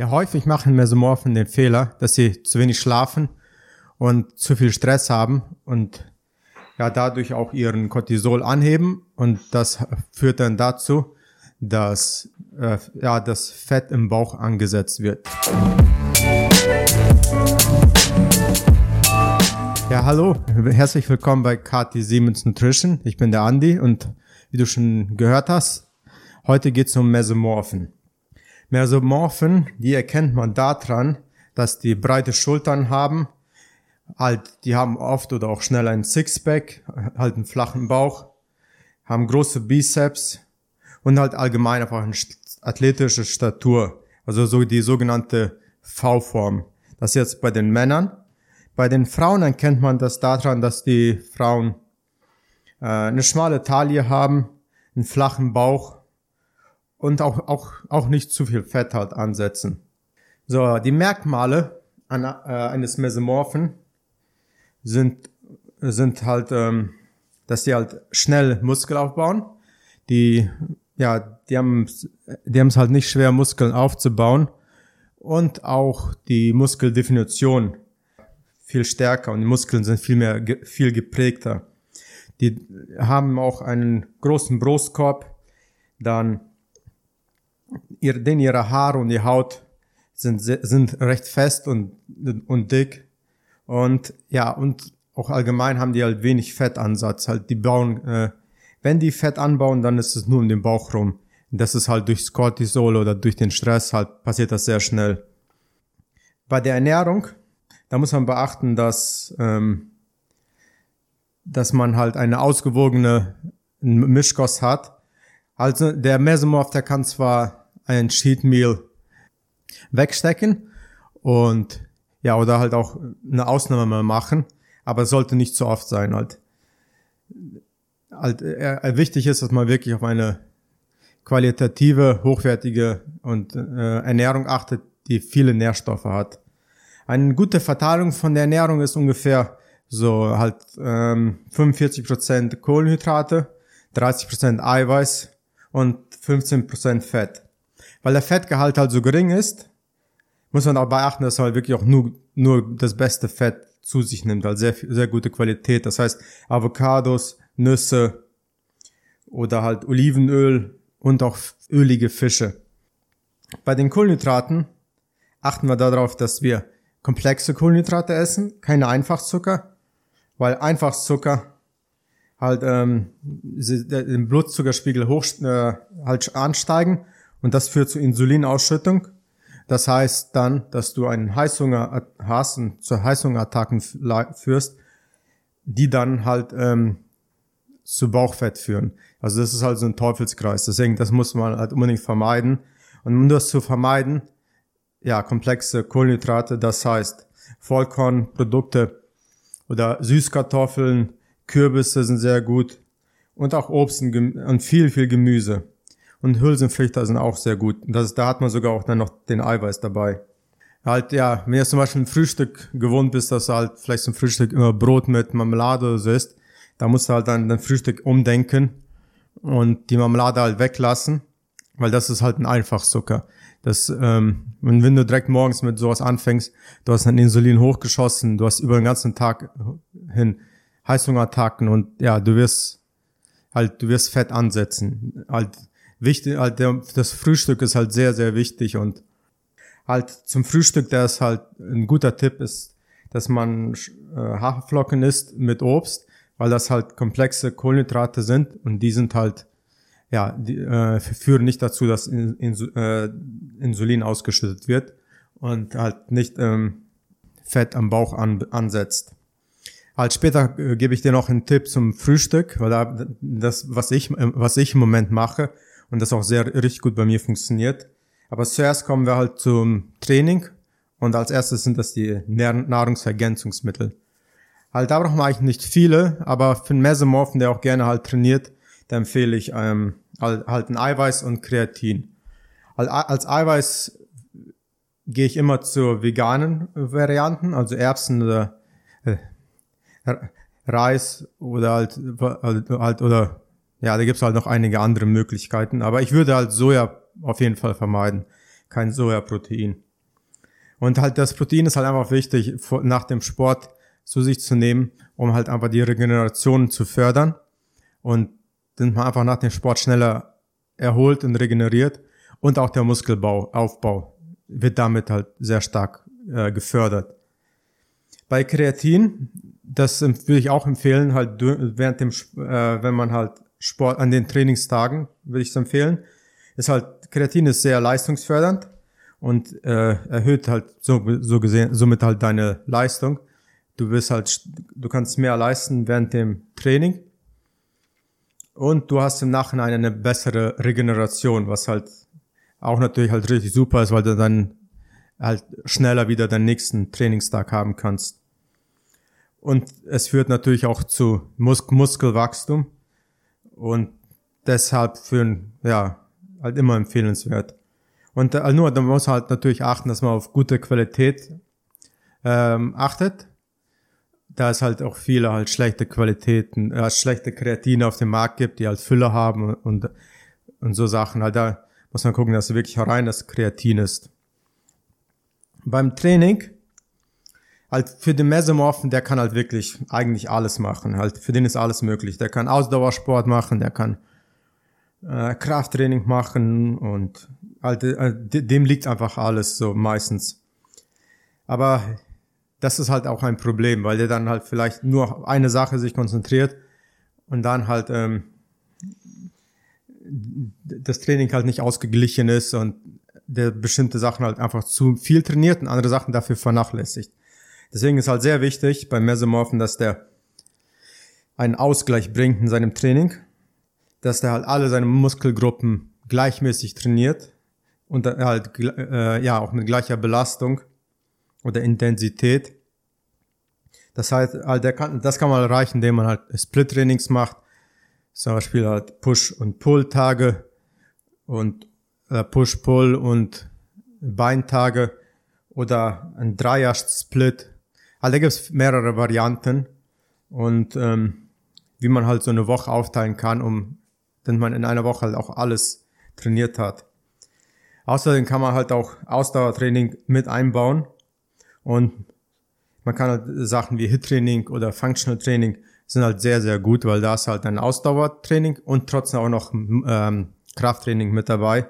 Ja, häufig machen Mesomorphen den Fehler, dass sie zu wenig schlafen und zu viel Stress haben und ja dadurch auch ihren Cortisol anheben und das führt dann dazu, dass äh, ja das Fett im Bauch angesetzt wird. Ja, hallo, herzlich willkommen bei KT Siemens Nutrition. Ich bin der Andi und wie du schon gehört hast, heute geht es um Mesomorphen. Mesomorphen, die erkennt man daran, dass die breite Schultern haben, halt, die haben oft oder auch schnell ein Sixpack, halt einen flachen Bauch, haben große Bizeps und halt allgemein einfach eine athletische Statur, also so die sogenannte V-Form. Das jetzt bei den Männern. Bei den Frauen erkennt man das daran, dass die Frauen äh, eine schmale Taille haben, einen flachen Bauch und auch, auch, auch nicht zu viel Fett halt ansetzen. So, die Merkmale an, äh, eines Mesomorphen sind, sind halt, ähm, dass die halt schnell Muskel aufbauen. Die, ja, die haben, die haben es halt nicht schwer, Muskeln aufzubauen. Und auch die Muskeldefinition viel stärker und die Muskeln sind viel mehr, viel geprägter. Die haben auch einen großen Brustkorb, dann ihr, denn ihre Haare und die Haut sind, sind recht fest und, und dick. Und ja, und auch allgemein haben die halt wenig Fettansatz. Halt, die bauen, äh, wenn die Fett anbauen, dann ist es nur um den Bauch rum. Das ist halt durchs Cortisol oder durch den Stress halt passiert das sehr schnell. Bei der Ernährung, da muss man beachten, dass, ähm, dass man halt eine ausgewogene Mischkost hat. Also der Mesomorph, der kann zwar ein Cheat Meal wegstecken und ja, oder halt auch eine Ausnahme mal machen, aber es sollte nicht zu oft sein halt. halt äh, wichtig ist, dass man wirklich auf eine qualitative, hochwertige und äh, Ernährung achtet, die viele Nährstoffe hat. Eine gute Verteilung von der Ernährung ist ungefähr so halt ähm, 45% Kohlenhydrate, 30% Eiweiß und 15% Fett. Weil der Fettgehalt halt so gering ist, muss man auch beachten, dass er halt wirklich auch nur, nur das beste Fett zu sich nimmt, also sehr, sehr gute Qualität. Das heißt, Avocados, Nüsse oder halt Olivenöl und auch ölige Fische. Bei den Kohlenhydraten achten wir darauf, dass wir komplexe Kohlenhydrate essen, keine Einfachzucker, weil Einfachzucker halt ähm, den Blutzuckerspiegel hoch äh, halt ansteigen und das führt zu Insulinausschüttung. Das heißt dann, dass du einen Heißhunger hast und zu Heißhungerattacken führst, die dann halt ähm, zu Bauchfett führen. Also das ist halt so ein Teufelskreis. Deswegen, das muss man halt unbedingt vermeiden. Und um das zu vermeiden, ja, komplexe Kohlenhydrate, das heißt Vollkornprodukte oder Süßkartoffeln, Kürbisse sind sehr gut und auch Obst und viel, viel Gemüse. Und Hülsenfrüchte sind auch sehr gut. Das, da hat man sogar auch dann noch den Eiweiß dabei. Halt, ja, wenn du zum Beispiel ein Frühstück gewohnt bist, dass du halt vielleicht zum Frühstück immer Brot mit Marmelade oder so isst, da musst du halt dann dein Frühstück umdenken und die Marmelade halt weglassen, weil das ist halt ein Einfachzucker. Das, ähm, wenn du direkt morgens mit sowas anfängst, du hast dein Insulin hochgeschossen, du hast über den ganzen Tag hin Heißhungerattacken und ja, du wirst halt, du wirst Fett ansetzen. Halt, wichtig, halt der, das Frühstück ist halt sehr, sehr wichtig und halt zum Frühstück, der ist halt ein guter Tipp ist, dass man äh, Haferflocken isst mit Obst, weil das halt komplexe Kohlenhydrate sind und die sind halt ja, die äh, führen nicht dazu, dass in, in, äh, Insulin ausgeschüttet wird und halt nicht ähm, Fett am Bauch an, ansetzt. Halt später äh, gebe ich dir noch einen Tipp zum Frühstück, weil da, das, was ich, äh, was ich im Moment mache, und das auch sehr richtig gut bei mir funktioniert. Aber zuerst kommen wir halt zum Training und als erstes sind das die Nahrungsergänzungsmittel. Halt, da braucht man eigentlich nicht viele, aber für einen Mesomorphen, der auch gerne halt trainiert, da empfehle ich ähm, halt, halt ein Eiweiß und Kreatin. Als Eiweiß gehe ich immer zu veganen Varianten, also Erbsen oder äh, Reis oder halt, halt oder ja, da gibt's halt noch einige andere Möglichkeiten. Aber ich würde halt Soja auf jeden Fall vermeiden. Kein Sojaprotein. Und halt das Protein ist halt einfach wichtig, nach dem Sport zu sich zu nehmen, um halt einfach die Regeneration zu fördern. Und dann man einfach nach dem Sport schneller erholt und regeneriert. Und auch der Muskelbau, Aufbau wird damit halt sehr stark äh, gefördert. Bei Kreatin, das würde ich auch empfehlen, halt während dem, äh, wenn man halt Sport an den Trainingstagen, würde ich es empfehlen. Ist halt, Kreatin ist sehr leistungsfördernd und äh, erhöht halt so, so gesehen, somit halt deine Leistung. Du wirst halt, du kannst mehr leisten während dem Training. Und du hast im Nachhinein eine bessere Regeneration, was halt auch natürlich halt richtig super ist, weil du dann halt schneller wieder deinen nächsten Trainingstag haben kannst. Und es führt natürlich auch zu Mus Muskelwachstum und deshalb für ja halt immer empfehlenswert. Und äh, nur, da muss halt natürlich achten, dass man auf gute Qualität ähm, achtet. Da es halt auch viele halt schlechte Qualitäten, äh, schlechte Kreatine auf dem Markt gibt, die halt Füller haben und, und so Sachen. Halt da muss man gucken, dass wirklich rein das Kreatin ist. Beim Training, halt für den Mesomorphen, der kann halt wirklich eigentlich alles machen. Halt für den ist alles möglich. Der kann Ausdauersport machen, der kann äh, Krafttraining machen und halt, äh, dem liegt einfach alles so meistens. Aber das ist halt auch ein Problem, weil der dann halt vielleicht nur auf eine Sache sich konzentriert und dann halt ähm, das Training halt nicht ausgeglichen ist und der bestimmte Sachen halt einfach zu viel trainiert und andere Sachen dafür vernachlässigt. Deswegen ist halt sehr wichtig beim Mesomorphen, dass der einen Ausgleich bringt in seinem Training, dass der halt alle seine Muskelgruppen gleichmäßig trainiert und halt äh, ja auch mit gleicher Belastung oder Intensität. Das heißt, halt der kann, das kann man erreichen, indem man halt Split-Trainings macht, zum Beispiel halt Push- und Pull-Tage und äh, Push-Pull und Beintage oder ein Dreier-Split. Also da gibt es mehrere Varianten und ähm, wie man halt so eine Woche aufteilen kann, um wenn man in einer Woche halt auch alles trainiert hat. Außerdem kann man halt auch Ausdauertraining mit einbauen und man kann halt Sachen wie Hit-Training oder Functional Training sind halt sehr, sehr gut, weil da ist halt ein Ausdauertraining und trotzdem auch noch ähm, Krafttraining mit dabei.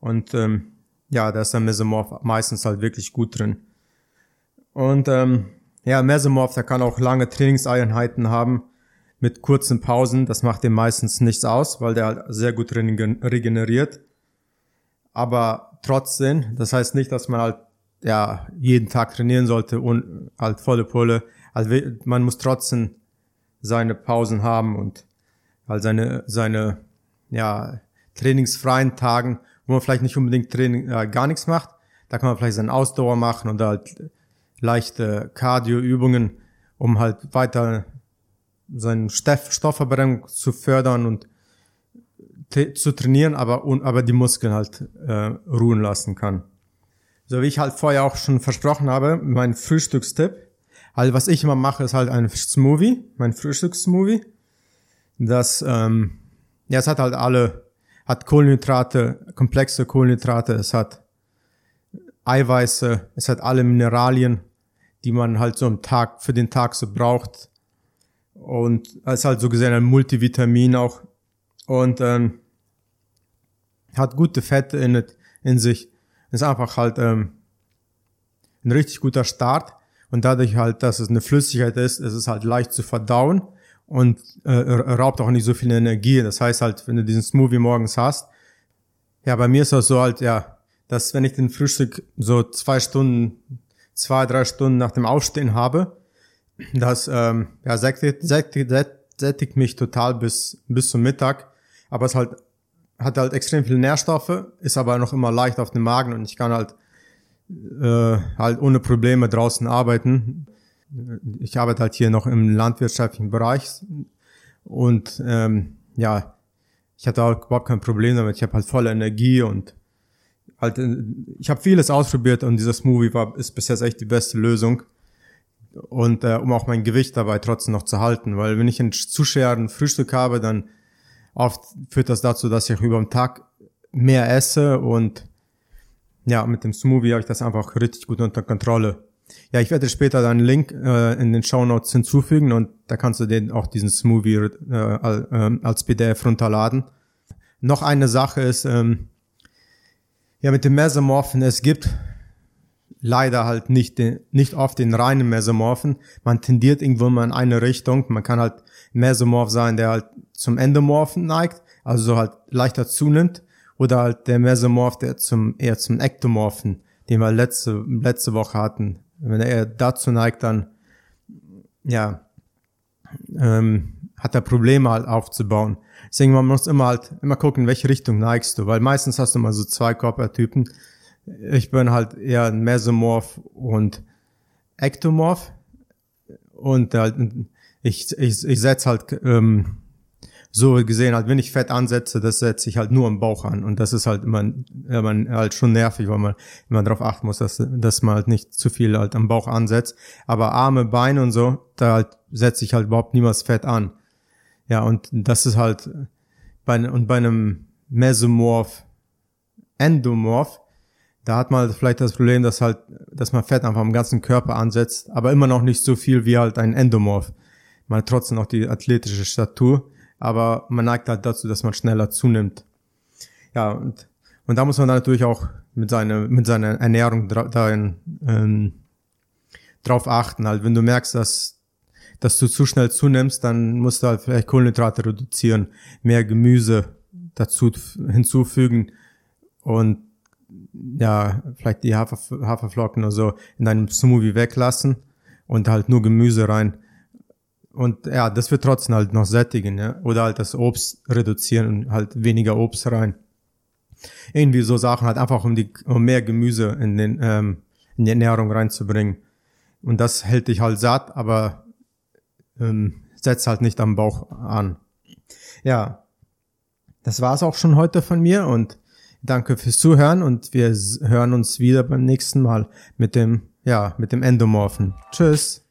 Und ähm, ja, da ist der Mesomorph meistens halt wirklich gut drin. Und ähm, ja, Mesomorph, der kann auch lange Trainingseinheiten haben mit kurzen Pausen. Das macht dem meistens nichts aus, weil der halt sehr gut regeneriert. Aber trotzdem, das heißt nicht, dass man halt ja jeden Tag trainieren sollte und halt volle Pulle. Also man muss trotzdem seine Pausen haben und halt seine, seine, ja, trainingsfreien Tagen, wo man vielleicht nicht unbedingt Training, äh, gar nichts macht. Da kann man vielleicht seine Ausdauer machen und halt leichte Cardio-Übungen, um halt weiter Stoff, Stoffverbrennung zu fördern und zu trainieren, aber, aber die Muskeln halt äh, ruhen lassen kann. So wie ich halt vorher auch schon versprochen habe, mein Frühstückstipp also was ich immer mache, ist halt ein Smoothie, mein Frühstückssmoothie. Das, ähm, ja, es hat halt alle, hat Kohlenhydrate, komplexe Kohlenhydrate, es hat Eiweiße, es hat alle Mineralien, die man halt so am Tag, für den Tag so braucht. Und ist halt so gesehen ein Multivitamin auch. Und ähm, hat gute Fette in, in sich. Ist einfach halt ähm, ein richtig guter Start. Und dadurch halt, dass es eine Flüssigkeit ist, ist es halt leicht zu verdauen und äh, raubt auch nicht so viel Energie. Das heißt halt, wenn du diesen Smoothie morgens hast, ja, bei mir ist das so halt, ja, dass wenn ich den Frühstück so zwei Stunden, zwei, drei Stunden nach dem Aufstehen habe, das ähm, ja, sättigt, sättigt, sättigt mich total bis, bis zum Mittag. Aber es halt hat halt extrem viele Nährstoffe, ist aber noch immer leicht auf dem Magen und ich kann halt äh, halt ohne Probleme draußen arbeiten. Ich arbeite halt hier noch im landwirtschaftlichen Bereich und ähm, ja, ich hatte auch überhaupt kein Problem damit. Ich habe halt volle Energie und halt, äh, ich habe vieles ausprobiert und dieses Movie war ist bis jetzt echt die beste Lösung. Und äh, um auch mein Gewicht dabei trotzdem noch zu halten, weil wenn ich ein zu schweren Frühstück habe, dann oft führt das dazu, dass ich über den Tag mehr esse und ja, mit dem Smoothie habe ich das einfach richtig gut unter Kontrolle. Ja, ich werde später dann einen Link äh, in den Show Notes hinzufügen und da kannst du den auch diesen Smoothie äh, als PDF runterladen. Noch eine Sache ist, ähm, ja, mit dem Mesomorphen, es gibt leider halt nicht, den, nicht oft den reinen Mesomorphen. Man tendiert irgendwo mal in eine Richtung. Man kann halt Mesomorph sein, der halt zum Endomorphen neigt, also so halt leichter zunimmt. Oder halt der Mesomorph, der zum, eher zum Ektomorphen, den wir letzte, letzte Woche hatten. Wenn er eher dazu neigt, dann, ja, ähm, hat er Probleme halt aufzubauen. Deswegen man muss immer halt immer gucken, in welche Richtung neigst du, weil meistens hast du mal so zwei Körpertypen. Ich bin halt eher ein Mesomorph und Ektomorph und halt ich ich, ich setze halt ähm, so gesehen halt, wenn ich Fett ansetze, das setze ich halt nur im Bauch an und das ist halt immer, immer halt schon nervig, weil man immer darauf achten muss, dass, dass man halt nicht zu viel halt am Bauch ansetzt. Aber Arme, Beine und so, da halt setze ich halt überhaupt niemals Fett an. Ja, und das ist halt bei, und bei einem Mesomorph, Endomorph, da hat man vielleicht das Problem, dass halt, dass man Fett einfach am ganzen Körper ansetzt, aber immer noch nicht so viel wie halt ein Endomorph. Man hat trotzdem noch die athletische Statur, aber man neigt halt dazu, dass man schneller zunimmt. Ja, und, und da muss man dann natürlich auch mit seiner, mit seiner Ernährung darin, ähm, drauf achten. Halt, wenn du merkst, dass dass du zu schnell zunimmst, dann musst du halt vielleicht Kohlenhydrate reduzieren, mehr Gemüse dazu hinzufügen und ja, vielleicht die Hafer, Haferflocken oder so in deinem Smoothie weglassen und halt nur Gemüse rein. Und ja, das wird trotzdem halt noch sättigen, ja. Oder halt das Obst reduzieren und halt weniger Obst rein. Irgendwie so Sachen halt einfach um die, um mehr Gemüse in den, ähm, in die Ernährung reinzubringen. Und das hält dich halt satt, aber ähm, setzt halt nicht am Bauch an. Ja, das war's auch schon heute von mir und danke fürs Zuhören und wir hören uns wieder beim nächsten Mal mit dem, ja, mit dem Endomorphen. Tschüss.